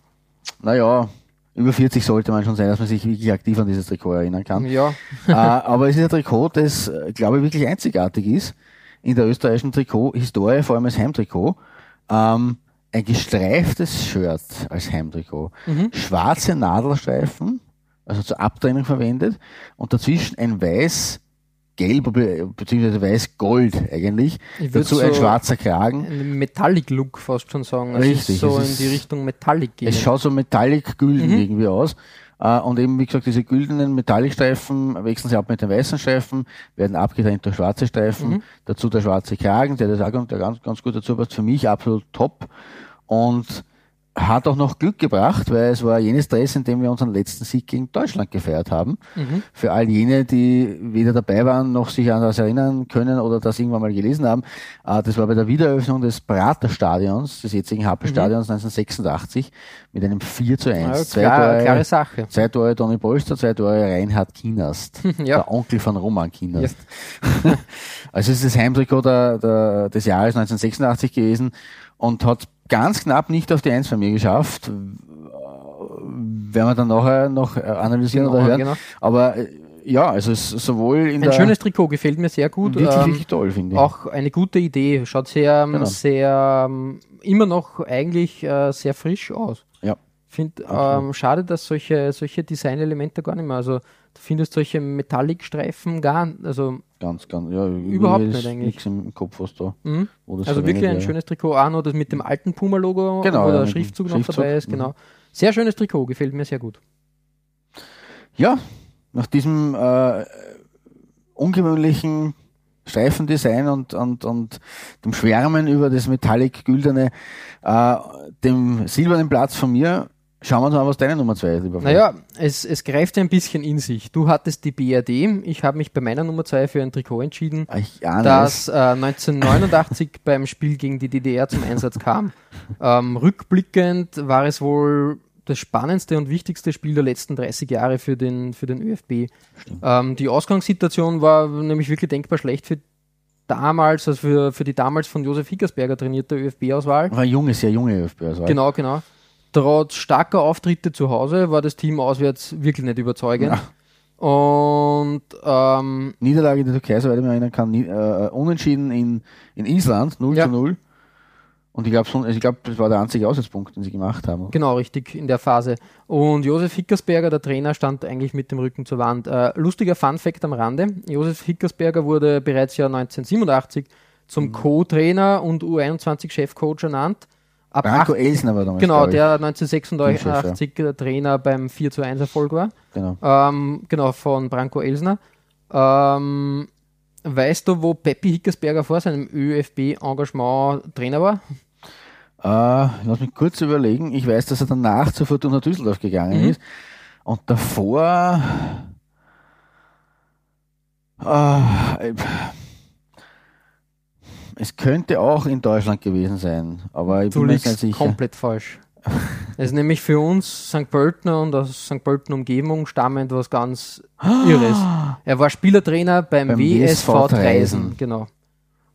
naja, über 40 sollte man schon sein, dass man sich wirklich aktiv an dieses Trikot erinnern kann. Ja, äh, aber es ist ein Trikot, das, äh, glaube ich, wirklich einzigartig ist in der österreichischen Trikot-Historie, vor allem als Heimtrikot. Ähm, ein gestreiftes Shirt als Heimtrikot. Schwarze Nadelstreifen, also zur Abtrennung verwendet, und dazwischen ein weiß Gelb beziehungsweise weiß-gold eigentlich. Dazu ein so- schwarzer Kragen. ein Metallic-Look fast schon sagen. Es Richtig, so es in die Richtung Metallic gehen. Es schaut so metallic-gülden Mhm. irgendwie aus. Äh, und eben, wie gesagt, diese güldenen Metallicstreifen wechseln sie ab mit den weißen Streifen, werden abgetrennt durch schwarze Streifen. Mhm. Dazu der schwarze Kragen, der das auch der ganz, ganz gut dazu passt. Für mich absolut top. Und hat auch noch Glück gebracht, weil es war jenes Dress, in dem wir unseren letzten Sieg gegen Deutschland gefeiert haben. Mhm. Für all jene, die weder dabei waren, noch sich an das erinnern können oder das irgendwann mal gelesen haben. Äh, das war bei der Wiedereröffnung des Praterstadions, des jetzigen Happelstadions Mhm. 1986, mit einem 4 zu 1. Ja, zwei, klar, Tore, klare Sache. zwei Tore Toni Polster, zwei Tore Reinhard Kienast, Ja. der Onkel von Roman Kienast. also es ist das Heimtrikot der, der, des Jahres 1986 gewesen und hat ganz knapp nicht auf die Eins von mir geschafft. Werden wir dann nachher noch äh, analysieren Genau, oder hören. genau. Aber äh, ja, also es ist sowohl in Ein schönes Trikot, gefällt mir sehr gut. wirklich, Ähm, wirklich toll, finde ich. Auch eine gute Idee. Schaut sehr, Genau. sehr ähm, immer noch eigentlich äh, sehr frisch aus. Ja. Finde ähm, schade, dass solche, solche Designelemente gar nicht mehr. Also du findest solche Metallic-Streifen gar, also ganz, ganz, ja, Überhaupt nicht eigentlich. Nichts im Kopf, was da. Mhm. Also wirklich ein wäre. schönes Trikot, auch noch das mit dem alten Puma-Logo, Genau, wo ja, der dem Schriftzug noch Schriftzug, dabei ist. mhm. Genau. Sehr schönes Trikot, gefällt mir sehr gut. Ja, nach diesem äh, ungewöhnlichen Streifendesign und, und, und dem Schwärmen über das Metallic-Güldene, äh, dem silbernen Platz von mir, schauen wir uns mal, was deine Nummer zwei ist, lieber Frank. Naja, es, es greift ein bisschen in sich. Du hattest die BRD, ich habe mich bei meiner Nummer 2 für ein Trikot entschieden, Ich ahne das äh, 1989 beim Spiel gegen die DDR zum Einsatz kam. Ähm, rückblickend war es wohl das spannendste und wichtigste Spiel der letzten 30 Jahre für den, für den ÖFB. Ähm, die Ausgangssituation war nämlich wirklich denkbar schlecht für damals, also für, für die damals von Josef Hickersberger trainierte ÖFB-Auswahl. War junge, sehr junge ÖFB. Also Genau, genau. Trotz starker Auftritte zu Hause war das Team auswärts wirklich nicht überzeugend. Und ähm, Niederlage in der Türkei, soweit ich mich erinnern kann, äh, unentschieden in, in Island, 0 Ja. zu 0. Und ich glaube, also glaub, das war der einzige Auswärtspunkt, den sie gemacht haben. genau, richtig, in der Phase. Und Josef Hickersberger, der Trainer, stand eigentlich mit dem Rücken zur Wand. Äh, lustiger Fun-Fact am Rande: Josef Hickersberger wurde bereits Jahr 1987 Mhm. zum Co-Trainer und U21-Chefcoach ernannt. Ab Branko acht- Elsner war damals, Genau, der 1986 der Trainer beim 4 zu 1 Erfolg war. Genau. Ähm, genau, von Branko Elsner. Ähm, weißt du, wo Peppi Hickersberger vor seinem ÖFB-Engagement Trainer war? Äh, lass mich kurz überlegen. Ich weiß, dass er danach zu Fortuna Düsseldorf gegangen Mhm. ist. Und davor. Äh, es könnte auch in Deutschland gewesen sein, aber ich Du bin mir nicht sicher. komplett falsch. Es ist nämlich für uns St. Pöltener und aus St. Pöltener Umgebung stammend was ganz Irres. Er war Spielertrainer beim, Beim WSV Treisen. genau.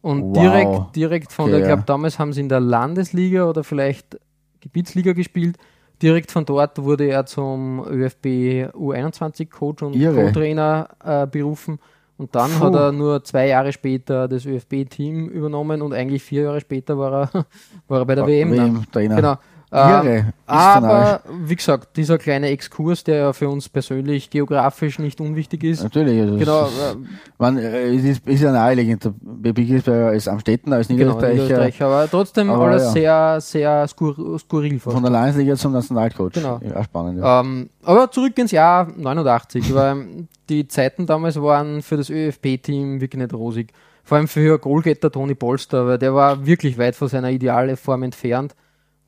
Und Wow. direkt, direkt von Okay, der, ich glaube, damals haben sie in der Landesliga oder vielleicht Gebietsliga gespielt. Direkt von dort wurde er zum ÖFB U21-Coach und. Co-Trainer äh, berufen. Und dann Puh. hat er nur zwei Jahre später das ÖFB-Team übernommen und eigentlich vier Jahre später war er, war er bei der WM. dann. WM-Trainer. Genau. Irre. Ähm, dann aber wie gesagt, dieser kleine Exkurs, der ja für uns persönlich geografisch nicht unwichtig ist. Natürlich. Also Genau, es ist, man, äh, es ist, ist ja naheliegend. Der Baby Gisberger ist am Städten als Genau, Niederösterreicher. Niederösterreich, aber trotzdem Aber alles ja. sehr, sehr skur skurril. Von der Landesliga zum Nationalcoach. Genau. Ja, spannend. Ja. Ähm, aber zurück ins Jahr 89, weil die Zeiten damals waren für das ÖFP-Team wirklich nicht rosig. Vor allem für Goalgetter Toni Polster, weil der war wirklich weit von seiner idealen Form entfernt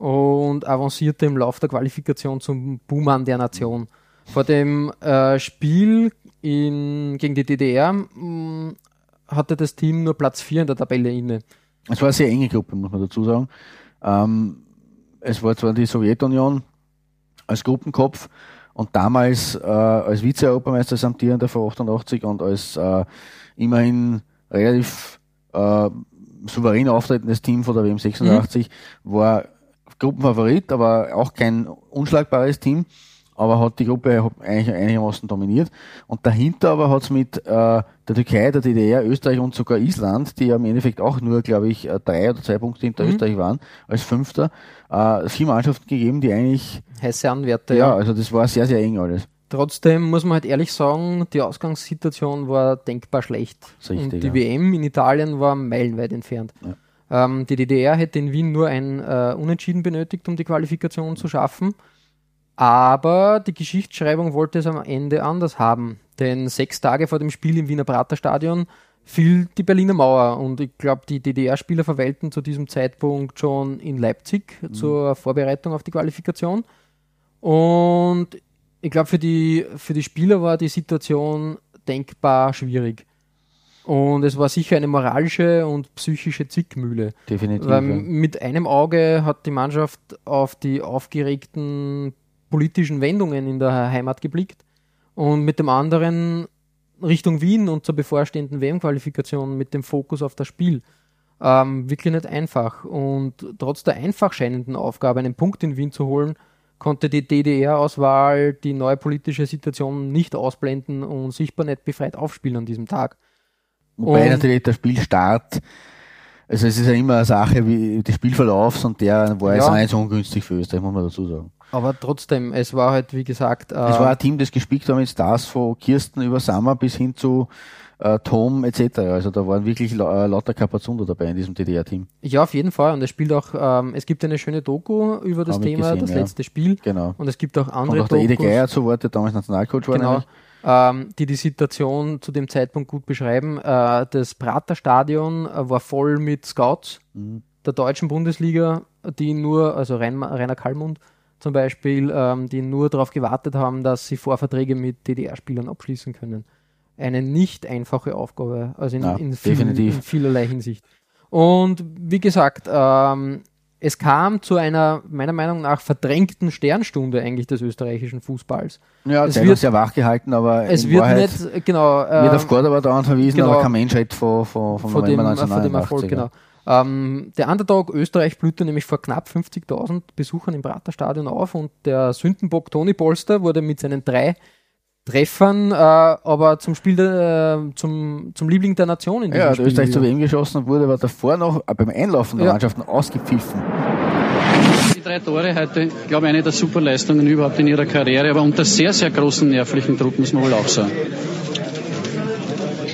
und avancierte im Lauf der Qualifikation zum Buhmann der Nation. Vor dem äh, Spiel in, gegen die DDR mh, hatte das Team nur Platz 4 in der Tabelle inne. Es war eine sehr enge Gruppe, muss man dazu sagen. Ähm, es war zwar die Sowjetunion als Gruppenkopf und damals äh, als Vize-Europameister als amtierender vor 88 und als äh, immerhin relativ äh, souverän auftretendes Team von der WM 86 war Gruppenfavorit, aber auch kein unschlagbares Team, aber hat die Gruppe eigentlich einigermaßen dominiert. Und dahinter aber hat es mit äh, der Türkei, der DDR, Österreich und sogar Island, die ja im Endeffekt auch nur, glaube ich, äh, drei oder zwei Punkte hinter Mhm. Österreich waren, als Fünfter, äh, vier Mannschaften gegeben, die eigentlich, Heiße Anwärter, ja, ja. also das war sehr, sehr eng alles. Trotzdem muss man halt ehrlich sagen, die Ausgangssituation war denkbar schlecht. Richtig, und die ja. WM in Italien war meilenweit entfernt. Ähm, die DDR hätte in Wien nur ein äh, Unentschieden benötigt, um die Qualifikation zu schaffen. Aber die Geschichtsschreibung wollte es am Ende anders haben. Denn sechs Tage vor dem Spiel im Wiener Praterstadion fiel die Berliner Mauer. Und ich glaube, die DDR-Spieler verweilten zu diesem Zeitpunkt schon in Leipzig mhm. zur Vorbereitung auf die Qualifikation. Und ich glaube, für die, für die Spieler war die Situation denkbar schwierig. Und es war sicher eine moralische und psychische Zickmühle. Definitiv. Weil mit einem Auge hat die Mannschaft auf die aufgeregten politischen Wendungen in der Heimat geblickt und mit dem anderen Richtung Wien und zur bevorstehenden WM-Qualifikation mit dem Fokus auf das Spiel. Ähm, wirklich nicht einfach. Und trotz der einfach scheinenden Aufgabe, einen Punkt in Wien zu holen, konnte die DDR-Auswahl die neue politische Situation nicht ausblenden und sichtbar nicht befreit aufspielen an diesem Tag. Wobei und natürlich der Spielstart, also es ist ja immer eine Sache wie des Spielverlaufs und der war jetzt ja. nicht so ungünstig für Österreich, muss man dazu sagen. Aber trotzdem, es war halt, wie gesagt. Äh, es war ein Team, das gespickt war mit Stars von Kirsten über Sammer bis hin zu äh, Tom etc. Also da waren wirklich la äh, lauter Kapazunder dabei in diesem DDR-Team. Ja, auf jeden Fall. Und es spielt auch, ähm, es gibt eine schöne Doku über das Haben Thema, gesehen, das ja. letzte Spiel. Genau. Und es gibt auch andere Und auch der Ede Geier zu Wort, der damals Nationalcoach war. Genau. Ähm, die die Situation zu dem Zeitpunkt gut beschreiben. Äh, das Praterstadion äh, war voll mit Scouts mhm. der deutschen Bundesliga, die nur, also Rein, Rainer Kallmund, zum Beispiel, ähm, die nur darauf gewartet haben, dass sie Vorverträge mit DDR-Spielern abschließen können. Eine nicht einfache Aufgabe, also in, ja, in, viel, in vielerlei Hinsicht. Und wie gesagt, ähm, es kam zu einer, meiner Meinung nach, verdrängten Sternstunde eigentlich des österreichischen Fußballs. Ja, es wird sehr wach gehalten, aber es wird nicht, genau. Äh, wird auf Cordoba dauernd verwiesen, genau, aber kein Mensch hat von, von, von, von, dem, von dem Erfolg, genau. Ähm, der Underdog Österreich blühte nämlich vor knapp 50.000 Besuchern im Praterstadion auf und der Sündenbock Toni Polster wurde mit seinen drei Treffern, äh, aber zum Spiel der, äh, zum, zum Liebling der Nation in diesem Ja, der Österreich zu WM geschossen wurde, aber davor noch äh, beim Einlaufen der ja. Mannschaften ausgepfiffen. Die drei Tore heute, glaube ich, eine der Superleistungen überhaupt in ihrer Karriere, aber unter sehr, sehr großen nervlichen Druck, muss man wohl auch sagen.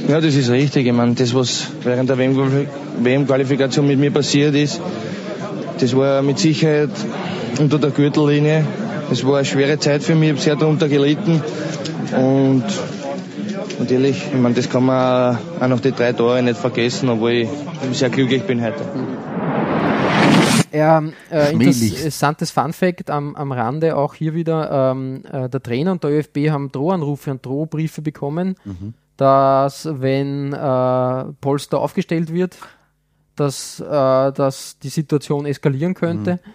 Ja, das ist richtig. Ich meine, das, was während der WM-Qualifikation mit mir passiert ist, das war mit Sicherheit unter der Gürtellinie. Es war eine schwere Zeit für mich, ich habe sehr darunter gelitten. Und natürlich, ich meine, das kann man auch noch die drei Tore nicht vergessen, obwohl ich sehr glücklich bin heute. Ja, äh, interessantes Fun Fact am, am Rande auch hier wieder, ähm, äh, der Trainer und der ÖFB haben Drohanrufe und Drohbriefe bekommen. Mhm dass wenn äh, Polster aufgestellt wird, dass, äh, dass die Situation eskalieren könnte. Mhm.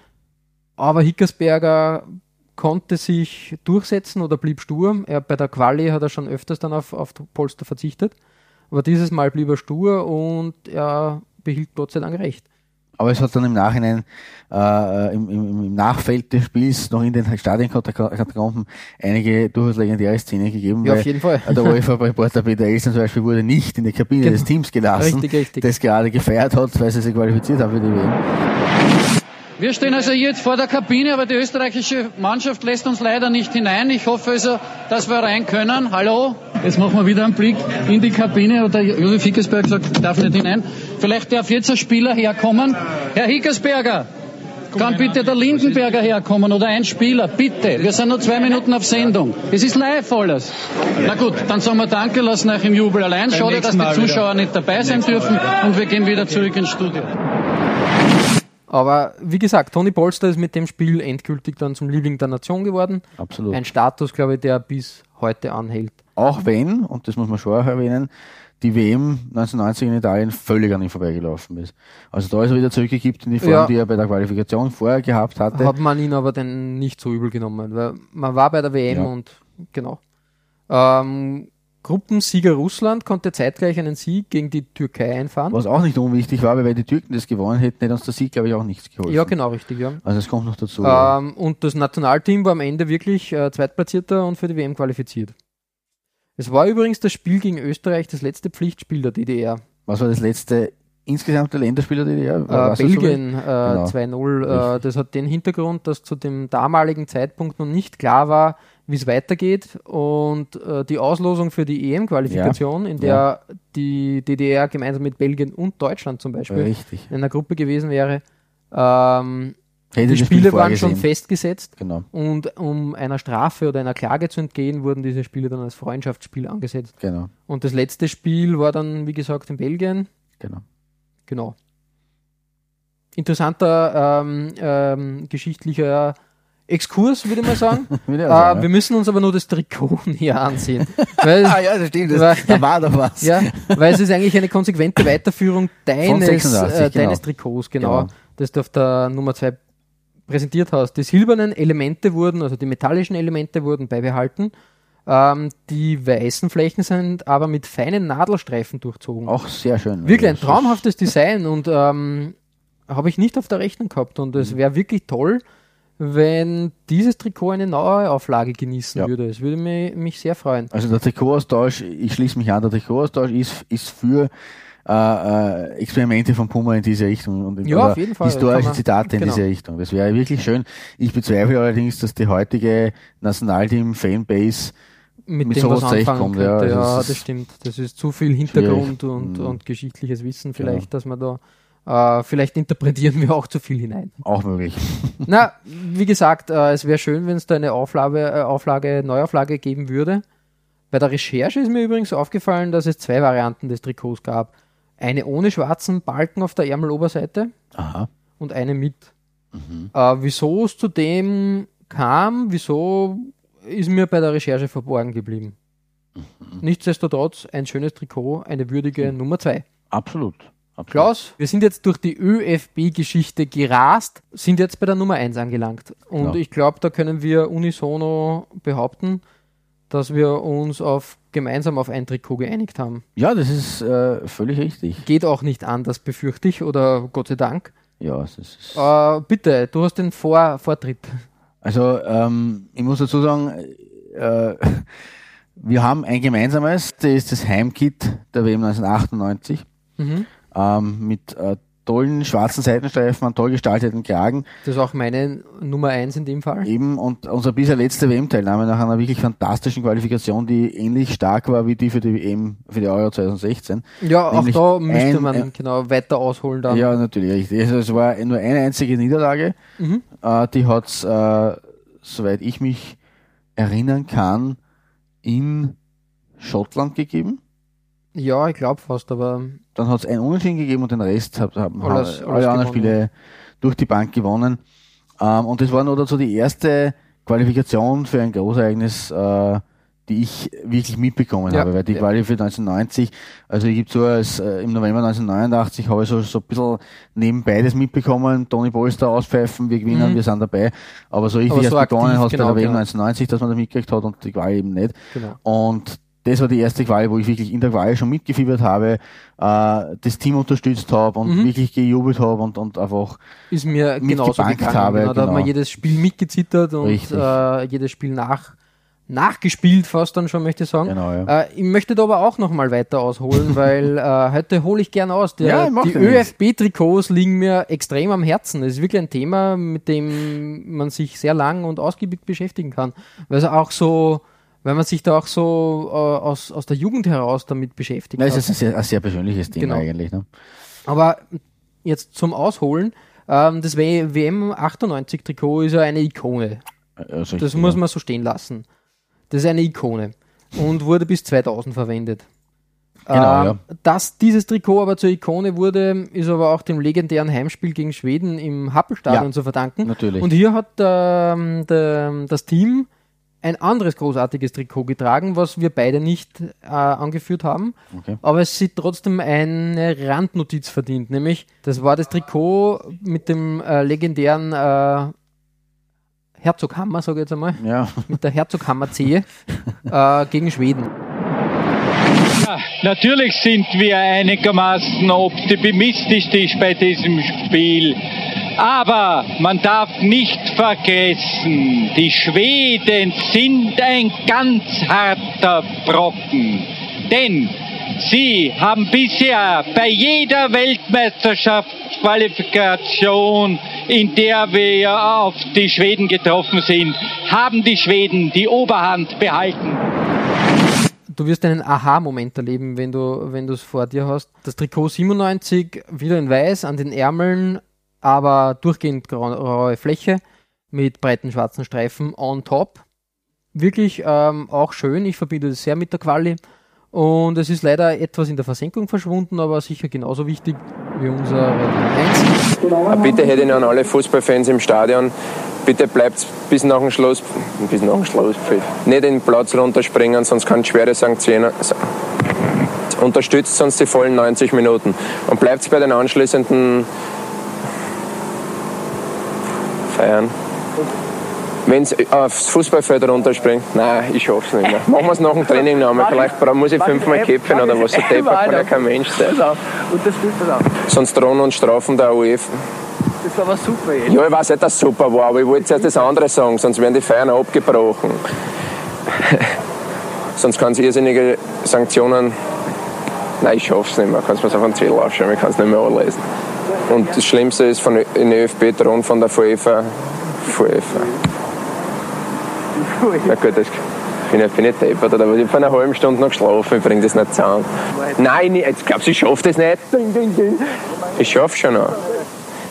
Aber Hickersberger konnte sich durchsetzen oder blieb stur. Er, bei der Quali hat er schon öfters dann auf, auf Polster verzichtet. Aber dieses Mal blieb er stur und er behielt Gott sei Dank recht. Aber es hat dann im Nachhinein, äh, im, im, im, Nachfeld des Spiels noch in den Stadionkatakomben einige durchaus legendäre Szenen gegeben. Ja, auf jeden Fall. Der UEFA-Reporter Peter Elsen zum Beispiel wurde nicht in die Kabine genau. des Teams gelassen, richtig, richtig. das gerade gefeiert hat, weil sie sich qualifiziert haben für die WM. Wir stehen also jetzt vor der Kabine, aber die österreichische Mannschaft lässt uns leider nicht hinein. Ich hoffe also, dass wir rein können. Hallo? Jetzt machen wir wieder einen Blick in die Kabine. Der Josef Hickersberger sagt, ich darf nicht hinein. Vielleicht darf jetzt ein Spieler herkommen. Herr Hickersberger, kann bitte der Lindenberger herkommen oder ein Spieler, bitte. Wir sind nur zwei Minuten auf Sendung. Es ist live alles. Na gut, dann sagen wir Danke, lassen euch im Jubel allein. Schade, dass die Zuschauer nicht dabei sein dürfen und wir gehen wieder zurück ins Studio. Aber wie gesagt, Toni Polster ist mit dem Spiel endgültig dann zum Liebling der Nation geworden. Absolut. Ein Status, glaube ich, der bis heute anhält. Auch wenn, und das muss man schon auch erwähnen, die WM 1990 in Italien völlig an ihm vorbeigelaufen ist. Also da ist er wieder zurückgekippt in die Form, ja. die er bei der Qualifikation vorher gehabt hatte. Hat man ihn aber dann nicht so übel genommen, weil man war bei der WM ja. und genau. Ähm, Gruppensieger Russland konnte zeitgleich einen Sieg gegen die Türkei einfahren. Was auch nicht unwichtig war, weil wenn die Türken das gewonnen hätten, hätte uns der Sieg, glaube ich, auch nichts geholfen. Ja, genau, richtig, ja. Also es kommt noch dazu. Ähm. Und das Nationalteam war am Ende wirklich äh, Zweitplatzierter und für die WM qualifiziert. Es war übrigens das Spiel gegen Österreich das letzte Pflichtspiel der DDR. Was war das letzte insgesamte Länderspiel der DDR? Äh, Belgien äh, genau. 2-0. Äh, das hat den Hintergrund, dass zu dem damaligen Zeitpunkt noch nicht klar war, wie es weitergeht. Und äh, die Auslosung für die EM-Qualifikation, ja. in der ja. die DDR gemeinsam mit Belgien und Deutschland zum Beispiel Richtig. in einer Gruppe gewesen wäre, ähm, Hätte die Spiele Spiel waren schon festgesetzt genau. und um einer Strafe oder einer Klage zu entgehen, wurden diese Spiele dann als Freundschaftsspiel angesetzt. Genau. Und das letzte Spiel war dann, wie gesagt, in Belgien. Genau. Genau. Interessanter ähm, ähm, geschichtlicher Exkurs, würde ich mal sagen. ich sagen äh, ja. Wir müssen uns aber nur das Trikot näher ansehen. Weil, ah ja, das stimmt, das, weil, da war doch was. Ja, weil es ist eigentlich eine konsequente Weiterführung deines, 86, äh, deines genau. Trikots, genau, genau, das du auf der Nummer 2 präsentiert hast. Die silbernen Elemente wurden, also die metallischen Elemente wurden beibehalten. Ähm, die weißen Flächen sind aber mit feinen Nadelstreifen durchzogen. Auch sehr schön. Wirklich ein traumhaftes Design und ähm, habe ich nicht auf der Rechnung gehabt. Und es wäre wirklich toll, wenn dieses Trikot eine neue Auflage genießen ja. würde. Es würde mich, mich sehr freuen. Also der Trikotaustausch, ich schließe mich an, der Trikotaustausch ist, ist für äh, äh, Experimente von Puma in diese Richtung und in, ja, auf jeden Fall. historische man, Zitate in genau. diese Richtung. Das wäre wirklich schön. Ich bezweifle allerdings, dass die heutige Nationalteam-Fanbase mit, mit dem sowas zurechtkommt. Ja, ja das, das, stimmt. Das ist zu viel Hintergrund und, mhm. und geschichtliches Wissen vielleicht, ja. dass man da äh, vielleicht interpretieren wir auch zu viel hinein. Auch möglich. Na, wie gesagt, äh, es wäre schön, wenn es da eine Auflage, äh, Auflage, Neuauflage geben würde. Bei der Recherche ist mir übrigens aufgefallen, dass es zwei Varianten des Trikots gab. Eine ohne schwarzen Balken auf der Ärmeloberseite Aha. und eine mit. Mhm. Äh, wieso es zu dem kam, wieso ist mir bei der Recherche verborgen geblieben. Mhm. Nichtsdestotrotz ein schönes Trikot, eine würdige mhm. Nummer 2. Absolut. Absolut. Klaus, wir sind jetzt durch die ÖFB-Geschichte gerast, sind jetzt bei der Nummer 1 angelangt. Und ja. ich glaube, da können wir unisono behaupten, dass wir uns auf gemeinsam auf ein Trikot geeinigt haben. Ja, das ist äh, völlig richtig. Geht auch nicht anders, befürchte ich, oder Gott sei Dank. Ja, es ist. Äh, bitte, du hast den Vor Vortritt. Also, ähm, ich muss dazu sagen, äh, wir haben ein gemeinsames, das ist das Heimkit der WM 1998. Mhm ähm, mit äh, tollen schwarzen Seitenstreifen, einen toll gestalteten Kragen. Das ist auch meine Nummer eins in dem Fall. Eben, und unsere bisher letzte WM-Teilnahme nach einer wirklich fantastischen Qualifikation, die ähnlich stark war wie die für die WM, für die Euro 2016. Ja, Nämlich auch da müsste man ein, genau weiter ausholen dann. Ja, natürlich, richtig. Also es war nur eine einzige Niederlage. Mhm. Äh, die hat es, äh, soweit ich mich erinnern kann, in Schottland gegeben. Ja, ich glaube fast, aber. Dann hat es ein Unentschieden gegeben und den Rest haben alles, alles alle anderen Spiele durch die Bank gewonnen. Ähm, und das war nur dazu die erste Qualifikation für ein Großereignis, äh, die ich wirklich mitbekommen ja, habe, weil die ja. Quali für 1990, also ich gebe zu, als, äh, im November 1989 habe ich so, so ein bisschen nebenbei das mitbekommen, Tony Polster auspfeifen, wir gewinnen, mhm. wir sind dabei, aber so richtig aber so begonnen hat genau, bei der WM genau. 1990, dass man das mitgekriegt hat und die Quali eben nicht. Genau. Und das war die erste Quali, wo ich wirklich in der Quali schon mitgefiebert habe, äh, das Team unterstützt habe und mhm. wirklich gejubelt habe und, und einfach ist mir genauso gegangen. Habe, genau, da hat man genau. jedes Spiel mitgezittert und äh, jedes Spiel nach nachgespielt fast dann schon, möchte ich sagen. Genau, ja. äh, ich möchte da aber auch nochmal weiter ausholen, weil äh, heute hole ich gern aus. Der, ja, die ÖFB-Trikots liegen mir extrem am Herzen. Das ist wirklich ein Thema, mit dem man sich sehr lang und ausgiebig beschäftigen kann. Weil es auch so weil man sich da auch so äh, aus, aus der Jugend heraus damit beschäftigt. Ja, es ist ein sehr, ein sehr persönliches Thema genau. eigentlich. Ne? Aber jetzt zum Ausholen, ähm, das WM 98 Trikot ist ja eine Ikone. Also das muss man so stehen lassen. Das ist eine Ikone und wurde bis 2000 verwendet. Genau, ähm, ja. Dass dieses Trikot aber zur Ikone wurde, ist aber auch dem legendären Heimspiel gegen Schweden im Happelstadion ja, zu verdanken. Natürlich. Und hier hat ähm, der, das Team ein anderes großartiges Trikot getragen, was wir beide nicht äh, angeführt haben. Okay. Aber es sieht trotzdem eine Randnotiz verdient, nämlich das war das Trikot mit dem äh, legendären äh, Herzoghammer, sage ich jetzt einmal, ja. mit der Herzoghammer-Zehe äh, gegen Schweden. Ja, natürlich sind wir einigermaßen optimistisch bei diesem Spiel. Aber man darf nicht vergessen, die Schweden sind ein ganz harter Brocken. Denn sie haben bisher bei jeder Weltmeisterschaftsqualifikation, in der wir auf die Schweden getroffen sind, haben die Schweden die Oberhand behalten du wirst einen Aha-Moment erleben, wenn du wenn du es vor dir hast. Das Trikot 97 wieder in weiß an den Ärmeln aber durchgehend raue Fläche mit breiten schwarzen Streifen on top. Wirklich ähm, auch schön, ich verbinde das sehr mit der Quali. Und es ist leider etwas in der Versenkung verschwunden, aber sicher genauso wichtig wie unser 1. Bitte hätte ich an alle Fußballfans im Stadion, bitte bleibt bis nach dem Schluss, bis nach dem Schluss, nicht den Platz runterspringen, sonst kann schwere Sanktionen, unterstützt sonst die vollen 90 Minuten und bleibt bei den anschließenden Feiern. Wenn es aufs Fußballfeld runterspringt, nein, ich schaff's nicht mehr. Machen wir es nach dem Training nochmal. Vielleicht muss ich fünfmal kämpfen oder was. So deppert kann ja kein Mensch sein. Und das das auch. Sonst drohen uns Strafen der UEFA. Das war aber super jetzt. Ja, ich weiß nicht, dass es super war, aber ich wollte zuerst das andere sagen, sonst werden die Feiern abgebrochen. sonst kann es irrsinnige Sanktionen. Nein, ich schaff's nicht mehr. Kannst mir es auf einen Zettel aufschreiben, ich kann es nicht mehr anlesen. Und das Schlimmste ist von den ÖFB drohen von der UEFA. UEFA. Na gut, das bin ich, bin ich deppert, aber ich habe vor einer halben Stunde noch geschlafen, ich bringe das nicht zusammen. Nein, jetzt glaubst du, ich schaffe das nicht? Ich schaffe schon noch.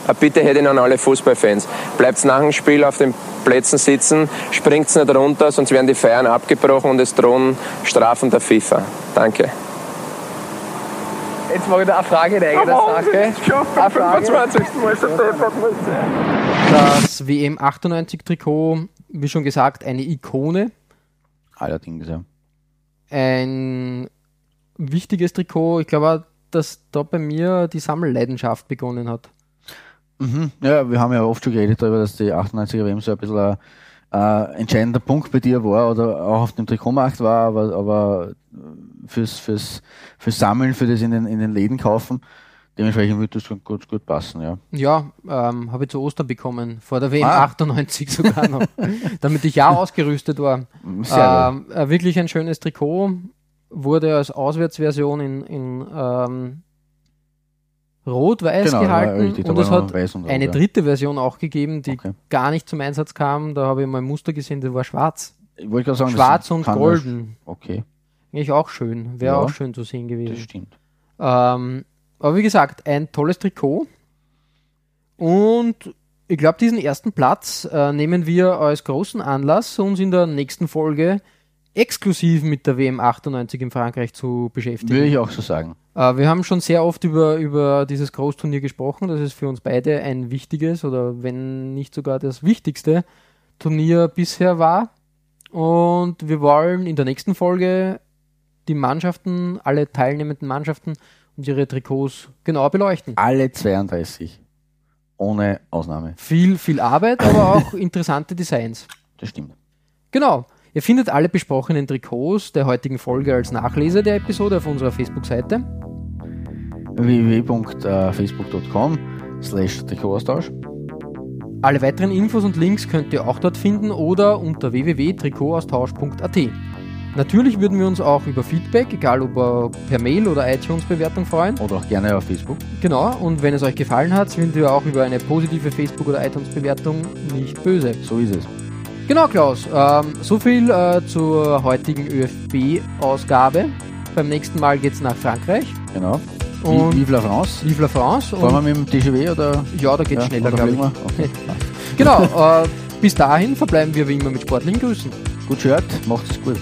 Eine Bitte hätte ich an alle Fußballfans. Bleibt nach dem Spiel auf den Plätzen sitzen, springt nicht runter, sonst werden die Feiern abgebrochen und es drohen Strafen der FIFA. Danke. Jetzt mache ich da eine Frage in eigener Sache. Eine Frage. Das WM 98 Trikot wie schon gesagt, eine Ikone. Allerdings, ja. Ein wichtiges Trikot. Ich glaube, dass da bei mir die Sammelleidenschaft begonnen hat. Mhm. Ja, wir haben ja oft schon geredet darüber, dass die 98er WM so ein bisschen äh, entscheidender Punkt bei dir war oder auch auf dem Trikotmarkt war, aber, aber fürs, fürs, fürs Sammeln, für das in den, in den Läden kaufen, Dementsprechend würde das gut, gut passen, ja. Ja, ähm, habe ich zu Ostern bekommen, vor der WM ah. 98 sogar noch, damit ich ja ausgerüstet war. Ähm, äh, wirklich ein schönes Trikot, wurde als Auswärtsversion in, in ähm, Rot-Weiß genau, gehalten richtig, und es hat und eine Rot, dritte Version auch gegeben, die okay. gar nicht zum Einsatz kam. Da habe ich mal ein Muster gesehen, das war schwarz. Ich wollte sagen, schwarz und golden. Okay. Eigentlich auch schön, wäre ja, auch schön zu sehen gewesen. Das stimmt. Ähm, aber wie gesagt, ein tolles Trikot. Und ich glaube, diesen ersten Platz äh, nehmen wir als großen Anlass, uns in der nächsten Folge exklusiv mit der WM 98 in Frankreich zu beschäftigen. Würde ich auch so sagen. Äh, wir haben schon sehr oft über, über dieses Großturnier gesprochen. Das ist für uns beide ein wichtiges oder wenn nicht sogar das wichtigste Turnier bisher war. Und wir wollen in der nächsten Folge die Mannschaften, alle teilnehmenden Mannschaften und ihre Trikots genauer beleuchten. Alle 32. Ohne Ausnahme. Viel, viel Arbeit, aber auch interessante Designs. Das stimmt. Genau. Ihr findet alle besprochenen Trikots der heutigen Folge als Nachlese der Episode auf unserer Facebook-Seite www.facebook.com slash Trikotaustausch. Alle weiteren Infos und Links könnt ihr auch dort finden oder unter www.trikotaustausch.at. Natürlich würden wir uns auch über Feedback, egal ob per Mail oder iTunes-Bewertung freuen. Oder auch gerne auf Facebook. Genau, und wenn es euch gefallen hat, sind wir auch über eine positive Facebook- oder iTunes-Bewertung nicht böse. So ist es. Genau, Klaus. Ähm, so viel äh, zur heutigen ÖFB-Ausgabe. Beim nächsten Mal geht es nach Frankreich. Genau. Und Vive la France. Vive la France. Fahren wir mit dem TGW oder? Ja, da geht es ja, schneller, glaube ich. Okay. genau. Äh, bis dahin verbleiben wir wie immer mit sportlichen Grüßen. Gut gehört, macht's gut.